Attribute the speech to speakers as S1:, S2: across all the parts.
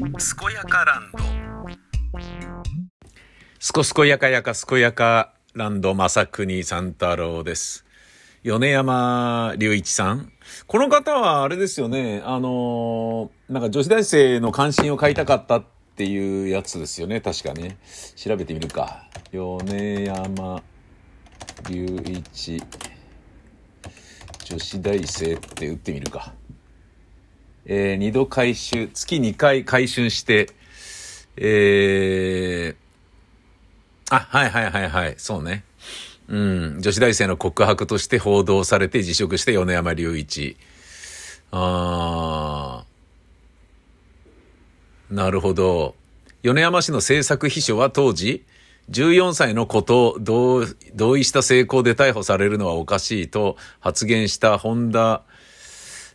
S1: 健やかランド
S2: すこすこやかやかすこやかランド正国三太郎です。米山隆一さん。この方はあれですよね、あのなんか女子大生の関心を買いたかったっていうやつですよね、確かね。調べてみるか。米山隆一女子大生って打ってみるか。えー、二度回収、月2回回収して、えー、あ、はいはいはいはい、そうね。うん、女子大生の告白として報道されて辞職して米山隆一。あー、なるほど。米山市の政策秘書は当時、14歳のことを同同意した成功で逮捕されるのはおかしいと発言した本田、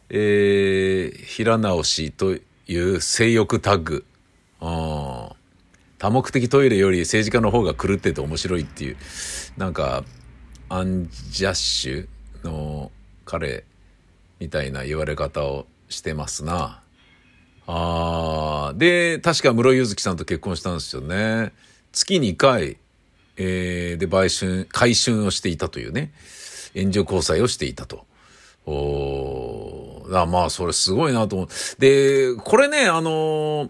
S2: えー、平直氏という性欲タッグ。多目的トイレより政治家の方が狂ってて面白いっていう、なんか、アンジャッシュの彼みたいな言われ方をしてますな。あで、確か室井ゆずきさんと結婚したんですよね。月2回、えーで、売春、回春をしていたというね。援助交際をしていたと。おあまあ、それすごいなと思う。で、これね、あのー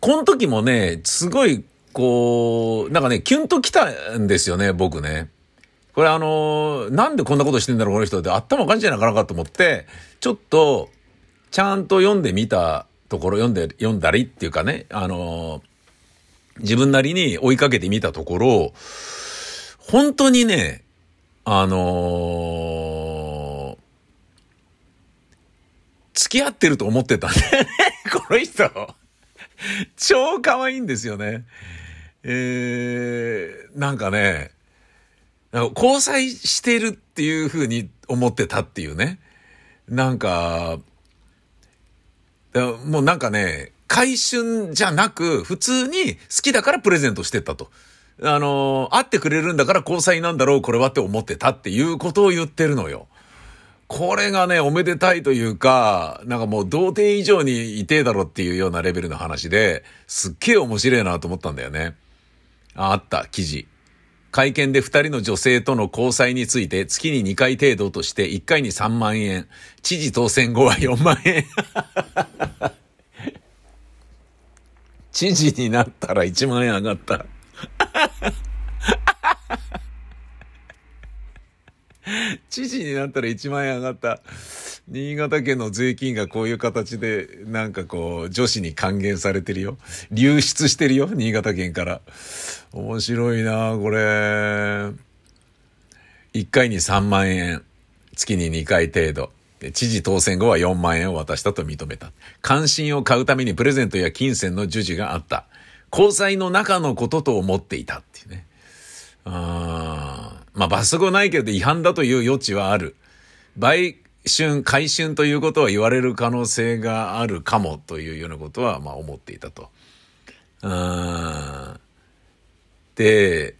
S2: この時もね、すごい、こう、なんかね、キュンときたんですよね、僕ね。これあのーなんでこんなことしてんだろう、この人って頭おかしいじゃなかなかと思って、ちょっと、ちゃんと読んでみたところ、読んで、読んだりっていうかね、あのー自分なりに追いかけてみたところ、本当にね、あのー付き合ってると思ってたんだよね、この人。超可愛いんですよね。えー、なんかね、交際してるっていう風に思ってたっていうね。なんか、もうなんかね、回春じゃなく、普通に好きだからプレゼントしてったと。あの、会ってくれるんだから交際なんだろう、これはって思ってたっていうことを言ってるのよ。これがね、おめでたいというか、なんかもう童貞以上にいてえだろっていうようなレベルの話で、すっげえ面白いなと思ったんだよね。ああった、記事。会見で二人の女性との交際について月に2回程度として1回に3万円。知事当選後は4万円。知事になったら1万円上がった。知事になったら1万円上がった。新潟県の税金がこういう形で、なんかこう、女子に還元されてるよ。流出してるよ、新潟県から。面白いなこれ。1回に3万円。月に2回程度。知事当選後は4万円を渡したと認めた。関心を買うためにプレゼントや金銭の授受があった。交際の中のことと思っていたっていうね。あーまあ罰則はないけど違反だという余地はある。売春、改春ということは言われる可能性があるかもというようなことはまあ思っていたと。うんで、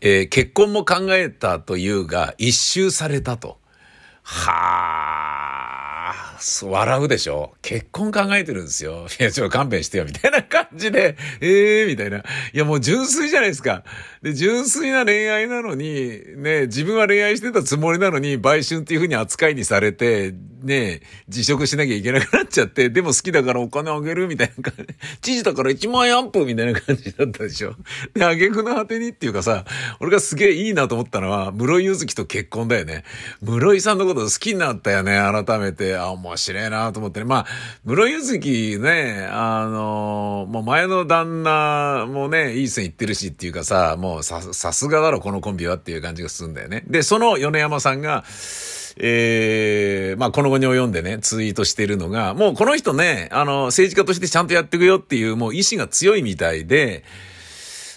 S2: えー結婚も考えたというが一周されたと。はあ、笑うでしょ結婚考えてるんですよ。いや、ちょ勘弁してよ、みたいな感じで、え えー、みたいな。いや、もう純粋じゃないですか。で、純粋な恋愛なのに、ね、自分は恋愛してたつもりなのに、売春っていう風に扱いにされて、ね、辞職しなきゃいけなくなっちゃって、でも好きだからお金あげるみたいな感じ。知事だから1万円アップみたいな感じだったでしょ。で、あげくの果てにっていうかさ、俺がすげえいいなと思ったのは、室井ゆずきと結婚だよね。室井さんのこと好きになったよね、改めて。あ、面白いなと思ってね。まあ、室井ゆずきね、あの、もう前の旦那もね、いい線いってるしっていうかさ、もうさ、さすがだろ、このコンビはっていう感じがするんだよね。で、その米山さんが、ええまあ、この後に及んでね、ツイートしてるのが、もうこの人ね、あの、政治家としてちゃんとやっていくよっていう、もう意志が強いみたいで、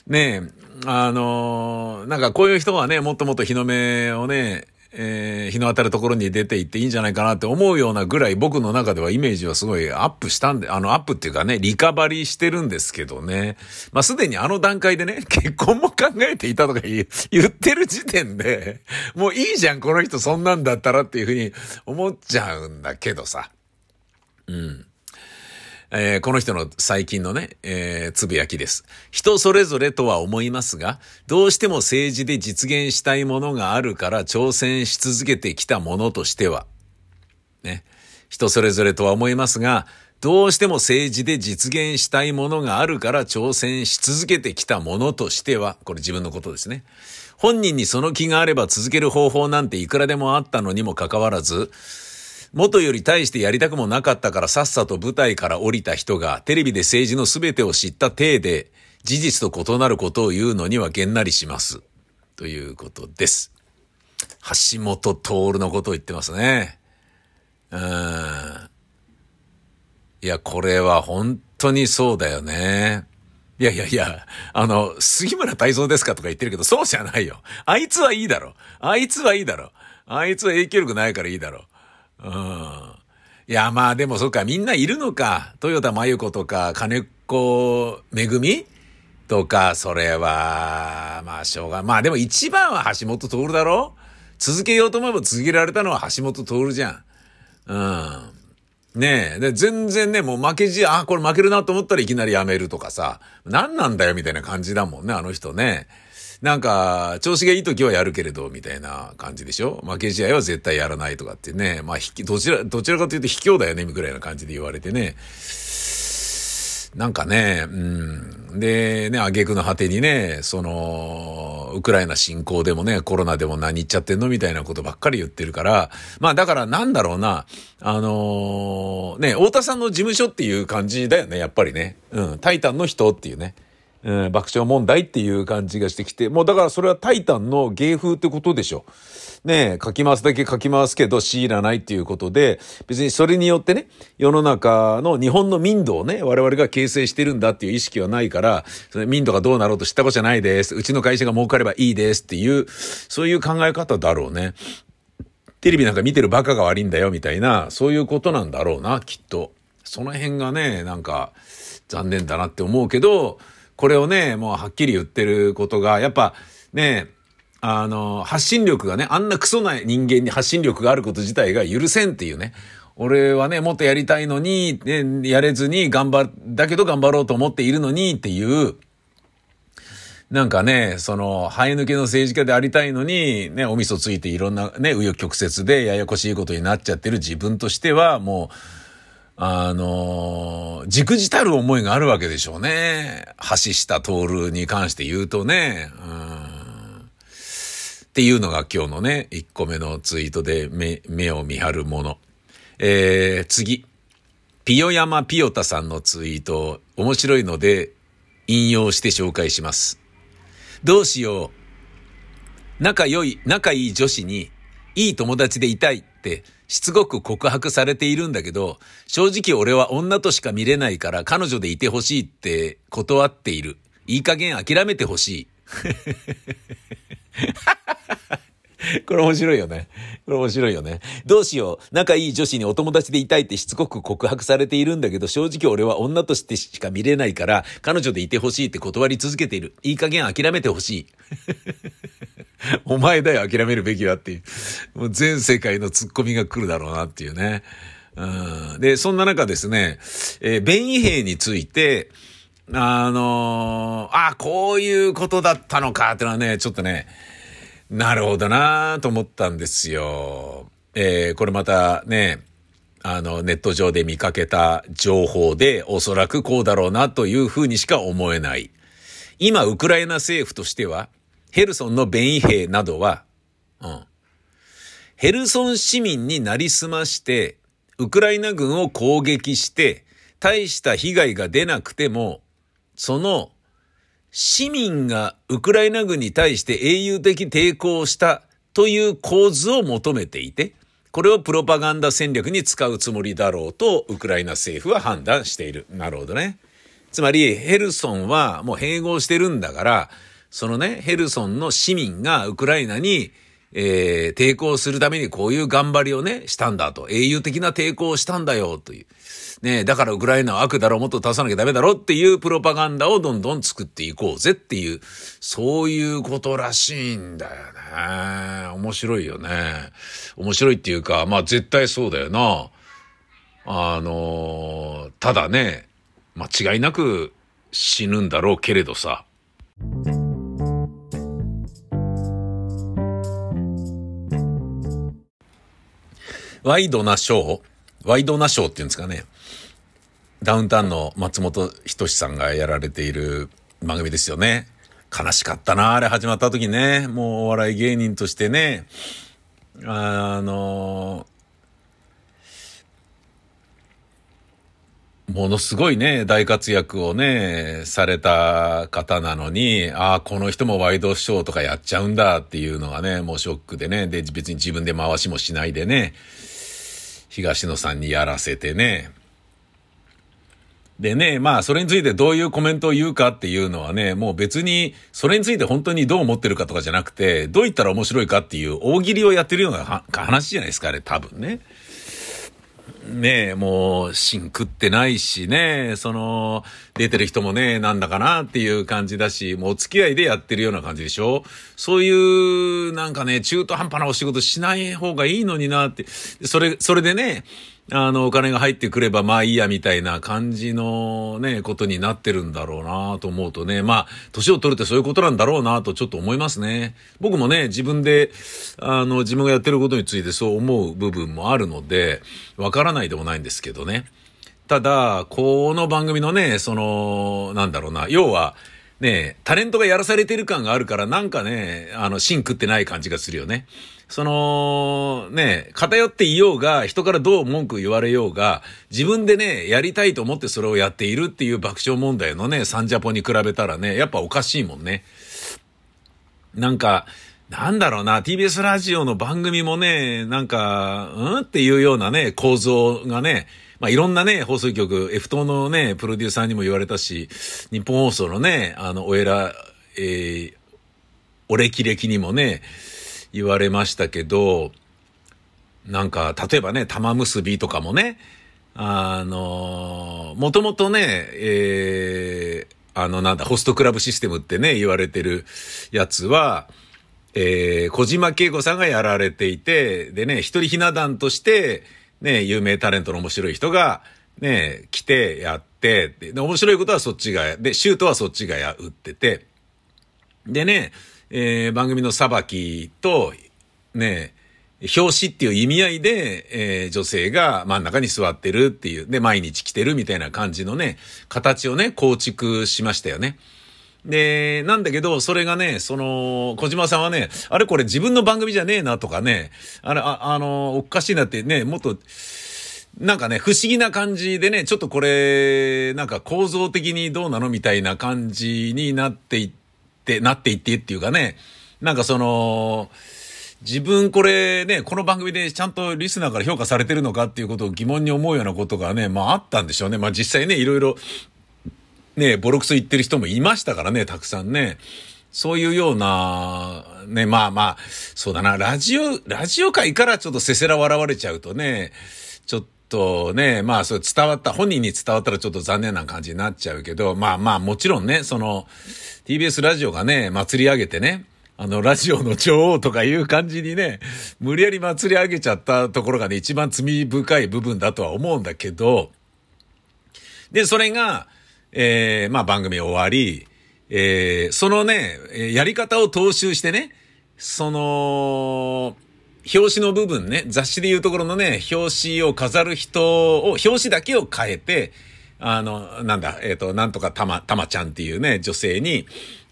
S2: ねえ、あのなんかこういう人はね、もっともっと日の目をね、えー日の当たるところに出ていっていいんじゃないかなって思うようなぐらい僕の中ではイメージはすごいアップしたんで、あのアップっていうかね、リカバリーしてるんですけどね。まあすでにあの段階でね、結婚も考えていたとか言言ってる時点で、もういいじゃん、この人そんなんだったらっていうふうに思っちゃうんだけどさ。うん。えー、この人の最近のね、えー、つぶやきです。人それぞれとは思いますが、どうしても政治で実現したいものがあるから挑戦し続けてきたものとしては、ね。人それぞれとは思いますが、どうしても政治で実現したいものがあるから挑戦し続けてきたものとしては、これ自分のことですね。本人にその気があれば続ける方法なんていくらでもあったのにもかかわらず、元より大してやりたくもなかったからさっさと舞台から降りた人がテレビで政治の全てを知った体で事実と異なることを言うのにはげんなりします。ということです。橋本徹のことを言ってますね。うん。いや、これは本当にそうだよね。いやいやいや、あの、杉村太蔵ですかとか言ってるけど、そうじゃないよ。あいつはいいだろ。あいつはいいだろ。あいつは影響力ないからいいだろ。うん。いや、まあでもそっか、みんないるのか。豊田真由子とか、金子めぐみ？とか、それは、まあしょうが、まあでも一番は橋本徹だろ？続けようと思えば続けられたのは橋本徹じゃん。うん。ねえ。で、全然ね、もう負けじ、あ、これ負けるなと思ったらいきなりやめるとかさ、何なんだよみたいな感じだもんね、あの人ね。なんか、調子がいい時はやるけれど、みたいな感じでしょ？負け試合は絶対やらないとかってね。まあ、どちら、どちらかというと卑怯だよね、みたいな感じで言われてね。なんかね、うん。で、ね、挙句の果てにね、その、ウクライナ侵攻でもね、コロナでも何言っちゃってんのみたいなことばっかり言ってるから、まあだからなんだろうな、あのー、ね、太田さんの事務所っていう感じだよね、やっぱりね。うん、タイタンの人っていうね。うん、爆笑問題っていう感じがしてきて、もうだからそれはタイタンの芸風ってことでしょ。ねえ、書き回すだけ書き回すけど強いらないっていうことで、別にそれによってね、世の中の日本の民度をね、我々が形成してるんだっていう意識はないから、それ民度がどうなろうと知ったことじゃないです。うちの会社が儲かればいいですっていう、そういう考え方だろうね。テレビなんか見てるバカが悪いんだよみたいな、そういうことなんだろうな、きっと。その辺がね、なんか残念だなって思うけど、これをね、もうはっきり言ってることが、やっぱね、あの、発信力がね、あんなクソな人間に発信力があること自体が許せんっていうね。俺はね、もっとやりたいのに、ね、やれずに頑張、だけど頑張ろうと思っているのにっていう、なんかね、その、生え抜けの政治家でありたいのに、ね、お味噌ついていろんなね、紆余曲折でややこしいことになっちゃってる自分としては、もう、あの、じくじたる思いがあるわけでしょうね。橋下徹に関して言うとね。うん、っていうのが今日のね、1個目のツイートで目目を見張るもの。えー、次。ピヨヤマピヨタさんのツイート、面白いので引用して紹介します。どうしよう。仲良い、仲いい女子に、いい友達でいたいってしつこく告白されているんだけど、正直俺は女としか見れないから彼女でいてほしいって断っている。いい加減諦めてほしい。これ面白いよね。これ面白いよね。どうしよう。仲いい女子にお友達でいたいってしつこく告白されているんだけど、正直俺は女としてしか見れないから、彼女でいてほしいって断り続けている。いい加減諦めてほしい。お前だよ、諦めるべきはっていう。もう全世界のツッコミが来るだろうなっていうね。うん、で、そんな中ですね、えー、弁異兵について、あのー、あ、こういうことだったのかっていうのはね、ちょっとね、なるほどなと思ったんですよ。えー、これまたね、あの、ネット上で見かけた情報で、おそらくこうだろうなというふうにしか思えない。今、ウクライナ政府としては、ヘルソンの弁異兵などは、うん。ヘルソン市民になりすまして、ウクライナ軍を攻撃して、大した被害が出なくても、その市民がウクライナ軍に対して英雄的抵抗をしたという構図を求めていて、これをプロパガンダ戦略に使うつもりだろうと、ウクライナ政府は判断している。なるほどね。つまり、ヘルソンはもう併合してるんだから、そのね、ヘルソンの市民がウクライナに、えー、抵抗するためにこういう頑張りをね、したんだと。英雄的な抵抗をしたんだよ、という。ねだからウクライナは悪だろう、もっと出さなきゃダメだろっていうプロパガンダをどんどん作っていこうぜっていう、そういうことらしいんだよね。面白いよね。面白いっていうか、まあ絶対そうだよな。あのー、ただね、間違いなく死ぬんだろうけれどさ。ワイドなショー？ワイドなショーっていうんですかね。ダウンタウンの松本人志さんがやられている番組ですよね。悲しかったな、あれ始まった時ね。もうお笑い芸人としてね。あのものすごいね、大活躍をね、された方なのに、ああ、この人もワイドショーとかやっちゃうんだっていうのがね、もうショックでね、で、別に自分で回しもしないでね、東野さんにやらせてね。でね、まあ、それについてどういうコメントを言うかっていうのはね、もう別に、それについて本当にどう思ってるかとかじゃなくて、どう言ったら面白いかっていう大喜利をやってるような話じゃないですか、あれ、多分ね。ねえ、もう、シン食ってないしね、その、出てる人もね、なんだかなっていう感じだし、もうお付き合いでやってるような感じでしょ？そういう、なんかね、中途半端なお仕事しない方がいいのになって、それ、それでね、あの、お金が入ってくればまあいいやみたいな感じのね、ことになってるんだろうなと思うとね、まあ、年を取るってそういうことなんだろうなとちょっと思いますね。僕もね、自分で、あの、自分がやってることについてそう思う部分もあるので、わからないでもないんですけどね。ただ、この番組のね、その、なんだろうな、要は、ね、タレントがやらされてる感があるから、なんかね、あの、芯食ってない感じがするよね。その、ね、偏っていようが、人からどう文句言われようが、自分でね、やりたいと思ってそれをやっているっていう爆笑問題のね、サンジャポに比べたらね、やっぱおかしいもんね。なんか、なんだろうな、TBS ラジオの番組もね、なんか、うん？っていうようなね、構造がね、まあ、いろんなね、放送局、F 党のね、プロデューサーにも言われたし、日本放送のね、あの、おえら、えー、お歴々にもね、言われましたけど、なんか、例えばね、玉結びとかもね、あの、もともとね、えー、あの、なんだ、ホストクラブシステムってね、言われてるやつは、えー、小島慶子さんがやられていて、でね、一人ひな壇として、ね、有名タレントの面白い人が、ね、来てやって、で、面白いことはそっちが、で、シュートはそっちがや、打ってて、でね、えー、番組の裁きと、ね、表紙っていう意味合いで、えー、女性が真ん中に座ってるっていう、で、毎日来てるみたいな感じのね、形をね、構築しましたよね。で、なんだけど、それがね、その、小島さんはね、あれこれ自分の番組じゃねえなとかね、あれ、ああの、おかしいなってね、もっと、なんかね、不思議な感じでね、ちょっとこれ、なんか構造的にどうなのみたいな感じになっていって、ってなっていってっていうかね、なんかその、自分これね、この番組でちゃんとリスナーから評価されてるのかっていうことを疑問に思うようなことがね、まああったんでしょうね。まあ実際ね、いろいろね、ボロクソ言ってる人もいましたからね、たくさんね。そういうような、ね、まあまあ、そうだな、ラジオ、ラジオ界からちょっとせせら笑われちゃうとね、ちょっとね、まあそう伝わった、本人に伝わったらちょっと残念な感じになっちゃうけど、まあまあもちろんね、その、TBS ラジオがね、祭り上げてね、あの、ラジオの女王とかいう感じにね、無理やり祭り上げちゃったところがね、一番罪深い部分だとは思うんだけど、で、それが、えー、まあ番組終わり、えー、そのね、やり方を踏襲してね、その、表紙の部分ね、雑誌でいうところのね、表紙を飾る人を、表紙だけを変えて、あの、なんだ、えっ、ー、と、なんとかたま、たまちゃんっていうね、女性に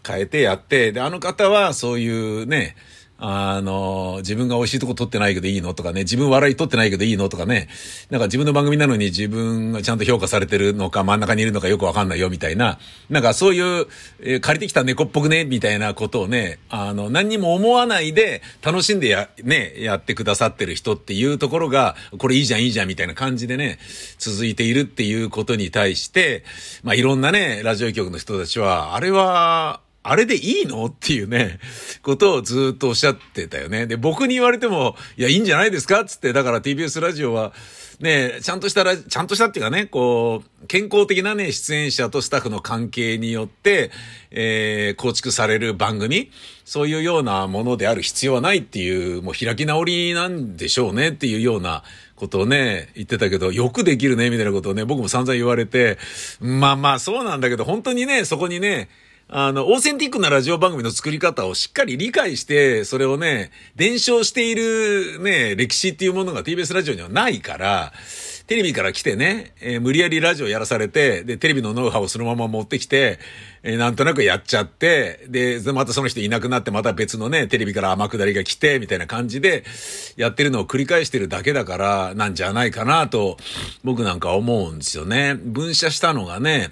S2: 変えてやって、で、あの方はそういうね、あの、自分が美味しいとこ撮ってないけどいいのとかね、自分笑い撮ってないけどいいのとかね、なんか自分の番組なのに自分がちゃんと評価されてるのか真ん中にいるのかよくわかんないよみたいな、なんかそういう、えー、借りてきた猫っぽくね、みたいなことをね、あの、何にも思わないで楽しんでや、ね、やってくださってる人っていうところが、これいいじゃんいいじゃんみたいな感じでね、続いているっていうことに対して、まあいろんなね、ラジオ局の人たちは、あれは、あれでいいの？っていうね、ことをずっとおっしゃってたよね。で、僕に言われても、いや、いいんじゃないですか？つって、だから TBS ラジオは、ね、ちゃんとしたら、ちゃんとしたっていうかね、こう、健康的なね、出演者とスタッフの関係によって、えー、構築される番組、そういうようなものである必要はないっていう、もう開き直りなんでしょうねっていうようなことをね、言ってたけど、よくできるね、みたいなことをね、僕も散々言われて、まあまあそうなんだけど、本当にね、そこにね、あの、オーセンティックなラジオ番組の作り方をしっかり理解して、それをね、伝承しているね、歴史っていうものが TBS ラジオにはないから、テレビから来てね、えー、無理やりラジオやらされて、で、テレビのノウハウをそのまま持ってきて、えー、なんとなくやっちゃって、で、またその人いなくなって、また別のね、テレビから天下りが来て、みたいな感じで、やってるのを繰り返してるだけだから、なんじゃないかなと、僕なんか思うんですよね。分社したのがね、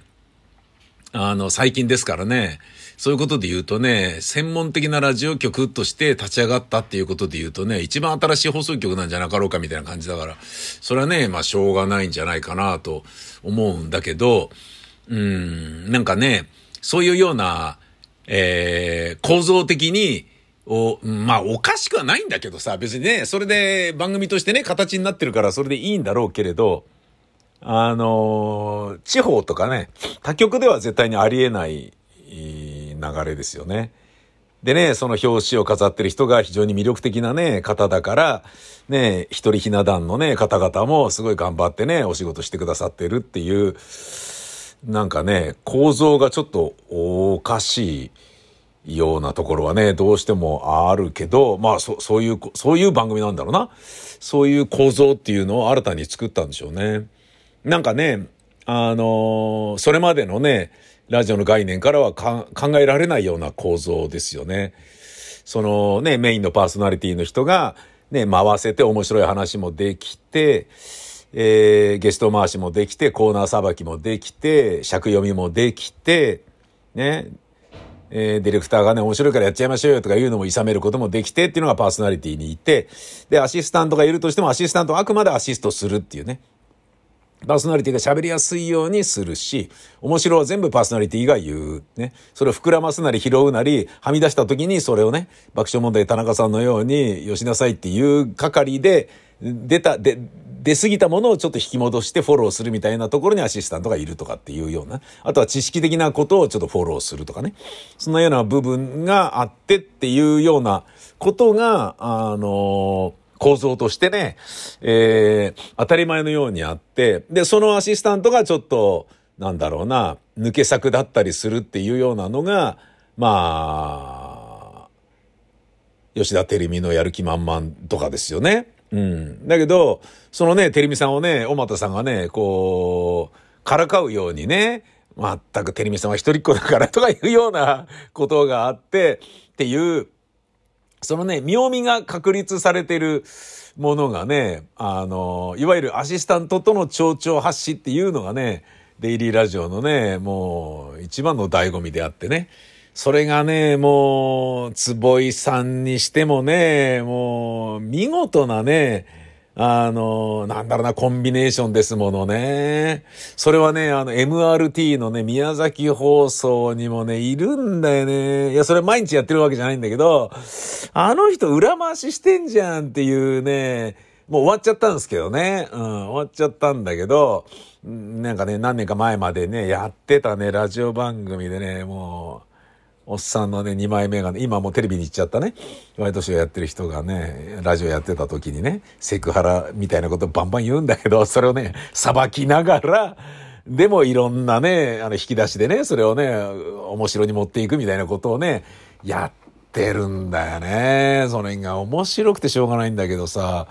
S2: あの、最近ですからね、そういうことで言うとね、専門的なラジオ局として立ち上がったっていうことで言うとね、一番新しい放送局なんじゃなかろうかみたいな感じだから、それはね、まあしょうがないんじゃないかなと思うんだけど、うん、なんかね、そういうような、えー、構造的に、お、まあ、おかしくはないんだけどさ、別にね、それで番組としてね、形になってるからそれでいいんだろうけれど、あのー、地方とかね、他局では絶対にありえない流れですよね。でね、その表紙を飾ってる人が非常に魅力的なね、方だから、ね、一人ひな壇のね、方々もすごい頑張ってね、お仕事してくださってるっていう、なんかね、構造がちょっとおかしいようなところはね、どうしてもあるけど、まあそ、そういう、そういう番組なんだろうな。そういう構造っていうのを新たに作ったんでしょうね。なんかね、あのー、それまでのね、ラジオの概念からは考えられないような構造ですよね。そのね、メインのパーソナリティの人がね、回せて面白い話もできて、えー、ゲスト回しもできて、コーナーさばきもできて、尺読みもできて、ね、えー、ディレクターがね、面白いからやっちゃいましょうよとか言うのも諌めることもできてっていうのがパーソナリティにいて、で、アシスタントがいるとしてもアシスタントはあくまでアシストするっていうね。パーソナリティが喋りやすいようにするし、面白は全部パーソナリティが言う。ね。それを膨らますなり拾うなり、はみ出した時にそれをね、爆笑問題田中さんのように、よしなさいっていう係で、出た、で、出過ぎたものをちょっと引き戻してフォローするみたいなところにアシスタントがいるとかっていうような。あとは知識的なことをちょっとフォローするとかね。そんなような部分があってっていうようなことが、あの構造としてね、えー、当たり前のようにあって、で、そのアシスタントがちょっと、なんだろうな、抜け作だったりするっていうようなのが、まあ、吉田照美のやる気満々とかですよね。うん。だけど、そのね、照美さんをね、小俣さんがね、こう、からかうようにね、まったく照美さんは一人っ子だからとかいうようなことがあって、っていう、そのね、妙味が確立されてるものがね、あの、いわゆるアシスタントとの蝶々発しっていうのがね、デイリーラジオのね、もう一番の醍醐味であってね。それがね、もう、坪井さんにしてもね、もう、見事なね、あの、なんだろうな、コンビネーションですものね。それはね、あの、MRT のね、宮崎放送にもね、いるんだよね。いや、それ毎日やってるわけじゃないんだけど、あの人裏回ししてんじゃんっていうね、もう終わっちゃったんですけどね。うん、終わっちゃったんだけど、なんかね、何年か前までね、やってたね、ラジオ番組でね、もう、おっさんのね、2枚目がね、今もうテレビに行っちゃったね、ワイドショーやってる人がね、ラジオやってた時にね、セクハラみたいなことバンバン言うんだけど、それをね、裁きながら、でもいろんなね、あの引き出しでね、それをね、面白に持っていくみたいなことをね、やってるんだよね。それが面白くてしょうがないんだけどさ、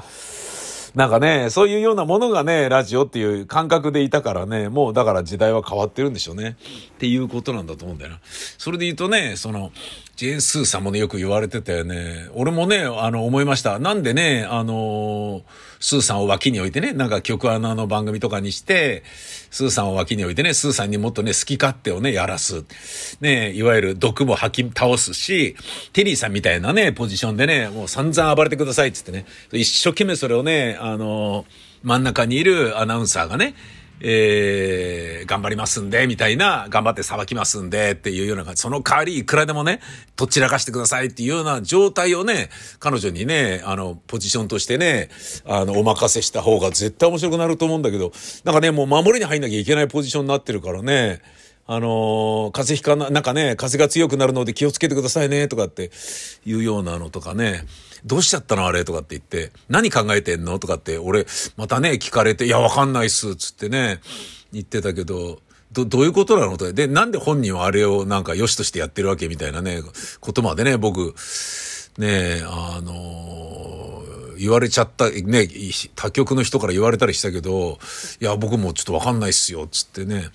S2: なんかね、そういうようなものがね、ラジオっていう感覚でいたからね、もうだから時代は変わってるんでしょうね。っていうことなんだと思うんだよな。それで言うとね、その、ジェーン・スーさんもね、よく言われてたよね。俺もね、あの、思いました。なんでね、あの、スーさんを脇に置いてね、なんか曲穴の番組とかにして、スーさんを脇に置いてね、スーさんにもっとね、好き勝手をね、やらす。ね、いわゆる毒も吐き倒すし、テリーさんみたいなね、ポジションでね、もう散々暴れてくださいっつってね、一生懸命それをね、あの、真ん中にいるアナウンサーがね、えー、頑張りますんで、みたいな、頑張って裁きますんで、っていうような感じ。その代わり、いくらでもね、どちらかしてくださいっていうような状態をね、彼女にね、あの、ポジションとしてね、あの、お任せした方が絶対面白くなると思うんだけど、なんかね、もう守りに入んなきゃいけないポジションになってるからね、あのー、風邪ひかな、なんかね、風が強くなるので気をつけてくださいね、とかっていうようなのとかね、どうしちゃったのあれ？とかって言って、何考えてんの？とかって、俺、またね、聞かれて、いや、わかんないっす、つってね、言ってたけど、ど、どういうことなのと。で、なんで本人はあれをなんか良しとしてやってるわけみたいなね、ことまでね、僕、ねえ、あのー、言われちゃった、ね、他局の人から言われたりしたけど、いや、僕もちょっとわかんないっすよ、つってね。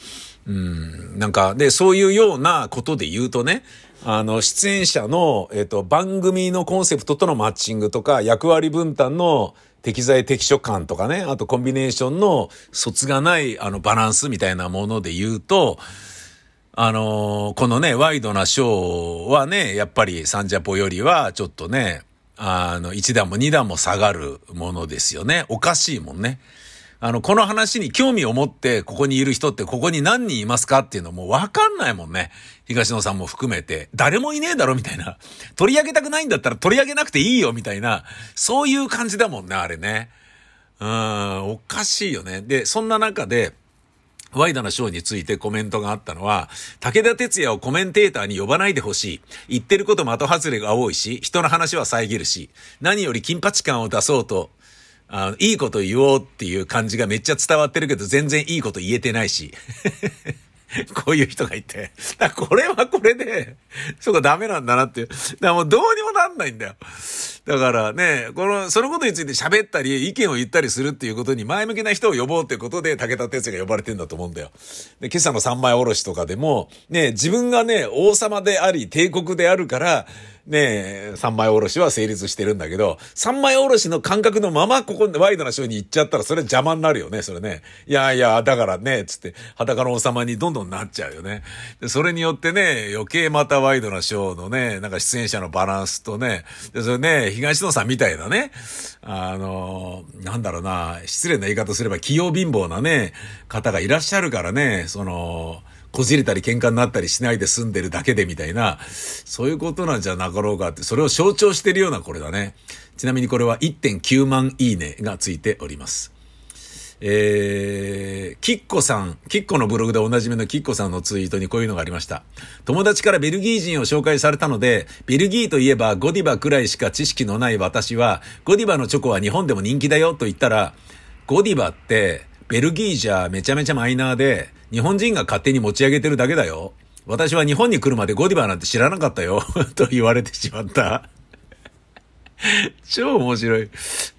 S2: うん、なんか、で、そういうようなことで言うとね、あの、出演者の、えっ、と、番組のコンセプトとのマッチングとか、役割分担の適材適所感とかね、あとコンビネーションの卒がない、あの、バランスみたいなもので言うと、あのこのね、ワイドなショーはね、やっぱりサンジャポよりは、ちょっとね、あの、1段も2段も下がるものですよね。おかしいもんね。あの、この話に興味を持ってここにいる人ってここに何人いますかっていうのもわかんないもんね。東野さんも含めて。誰もいねえだろみたいな。取り上げたくないんだったら取り上げなくていいよみたいな。そういう感じだもんね、あれね。うん、おかしいよね。で、そんな中で、ワイドなショーについてコメントがあったのは、武田鉄矢をコメンテーターに呼ばないでほしい。言ってること的外れが多いし、人の話は遮るし、何より金八感を出そうと、あの、いいこと言おうっていう感じがめっちゃ伝わってるけど、全然いいこと言えてないし。こういう人がいて。だこれはこれで、そうかダメなんだなっていう。だからもうどうにもなんないんだよ。だからね、この、そのことについて喋ったり、意見を言ったりするっていうことに前向きな人を呼ぼうっていうことで、武田鉄矢が呼ばれてんだと思うんだよ。で、今朝の三枚おろしとかでも、ね、自分がね、王様であり、帝国であるから、ねえ、三枚おろしは成立してるんだけど、三枚おろしの感覚のままここでワイドなショーに行っちゃったらそれ邪魔になるよね、それね。いやいや、だからね、つって、裸の王様にどんどんなっちゃうよね。でそれによってね、余計またワイドなショーのね、なんか出演者のバランスとね、でそれね、東野さんみたいなね、あの、なんだろうな、失礼な言い方すれば器用貧乏なね、方がいらっしゃるからね、その、こじれたり喧嘩になったりしないで済んでるだけでみたいな、そういうことなんじゃなかろうかって、それを象徴してるようなこれだね。ちなみにこれは1.9万いいねがついております。えー、キッコさん、キッコのブログでおなじみのキッコさんのツイートにこういうのがありました。友達からベルギー人を紹介されたので、ベルギーといえばゴディバくらいしか知識のない私は、ゴディバのチョコは日本でも人気だよと言ったら、ゴディバってベルギーじゃめちゃめちゃマイナーで、日本人が勝手に持ち上げてるだけだよ。私は日本に来るまでゴディバなんて知らなかったよ と言われてしまった 超面白い。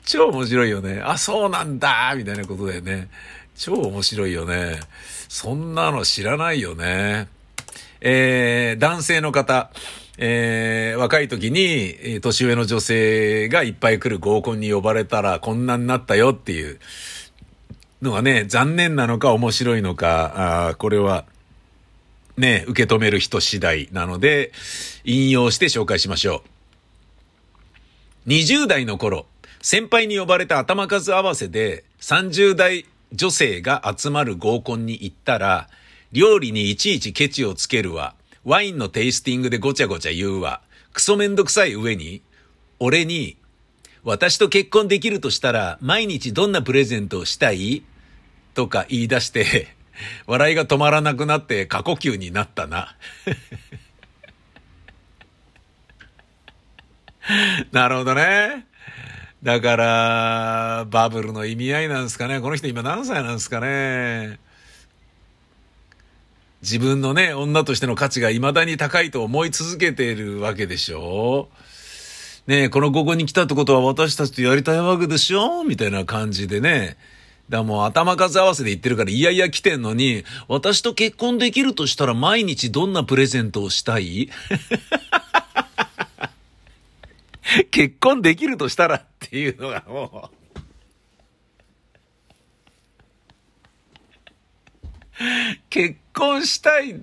S2: 超面白いよね。あ、そうなんだみたいなことだよね。超面白いよね。そんなの知らないよね。えー、男性の方。えー、若い時に、年上の女性がいっぱい来る合コンに呼ばれたらこんなになったよっていうのがね、残念なのか面白いのか、あこれは、ね、受け止める人次第なので、引用して紹介しましょう。20代の頃、先輩に呼ばれた頭数合わせで30代女性が集まる合コンに行ったら、料理にいちいちケチをつけるわ。ワインのテイスティングでごちゃごちゃ言うわ。クソめんどくさい上に、俺に、私と結婚できるとしたら、毎日どんなプレゼントをしたい？とか言い出して、笑いが止まらなくなって過呼吸になったな。なるほどね。だから、バブルの意味合いなんですかね。この人今何歳なんですかね。自分のね、女としての価値が未だに高いと思い続けているわけでしょねえこの午後に来たってことは私たちとやりたいわけでしょみたいな感じでね。だもう頭数合わせで言ってるから、いやいや来てんのに、私と結婚できるとしたら毎日どんなプレゼントをしたい？結婚できるとしたらっていうのがもう結婚したい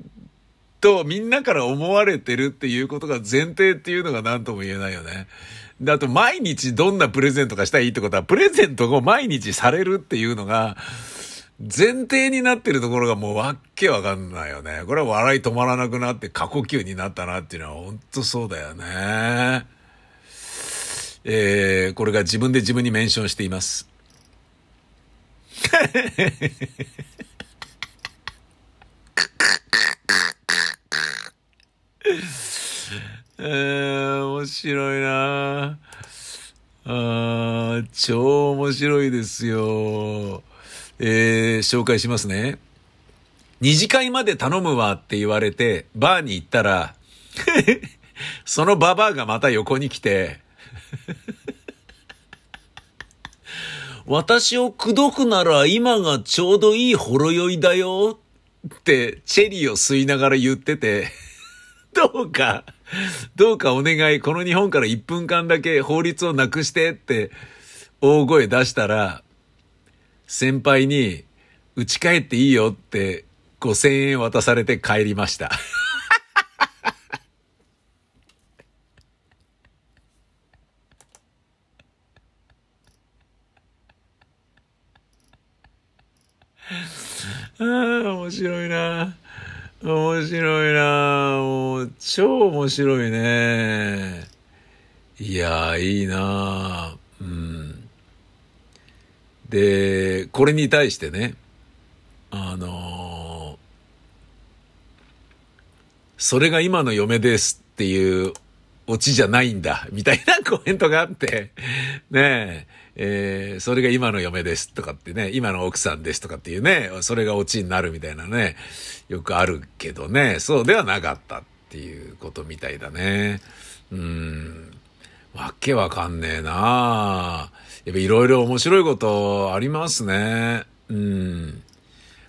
S2: とみんなから思われてるっていうことが前提っていうのが何とも言えないよね。で、あと毎日どんなプレゼントがしたいってことは、プレゼントを毎日されるっていうのが、前提になってるところがもうわっけわかんないよね。これは笑い止まらなくなって過呼吸になったなっていうのは本当そうだよね。えー、これが自分で自分にメンションしています。えー、面白いなあ超面白いですよ。えー、紹介しますね。二次会まで頼むわって言われて、バーに行ったら そのババアがまた横に来て私を口説くなら今がちょうどいいほろ酔いだよってチェリーを吸いながら言ってて どうか、どうかお願い、この日本から1分間だけ法律をなくしてって大声出したら、先輩に、打ち帰っていいよって5000円渡されて帰りました。ああ、面白いな。面白いな、超面白いね。いやいいなうん。で、これに対してね、あのー、それが今の嫁ですっていうオチじゃないんだ、みたいなコメントがあって、ねえ、えー、それが今の嫁ですとかってね、今の奥さんですとかっていうね、それがオチになるみたいなね、よくあるけどね、そうではなかったっていうことみたいだね。うん。わけわかんねえなやっぱいろいろ面白いことありますね。うん。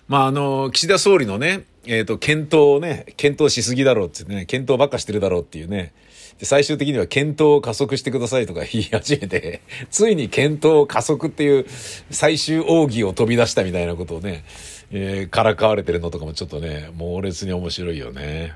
S2: まあ、あの、岸田総理のね、えっ、ー、と、検討をね、検討しすぎだろうってね、検討ばっかしてるだろうっていうね、で、最終的には検討を加速してくださいとか 言い始めて、ついに検討を加速っていう最終奥義を飛び出したみたいなことをね、えー、からかわれてるのとかもちょっとね、猛烈に面白いよね。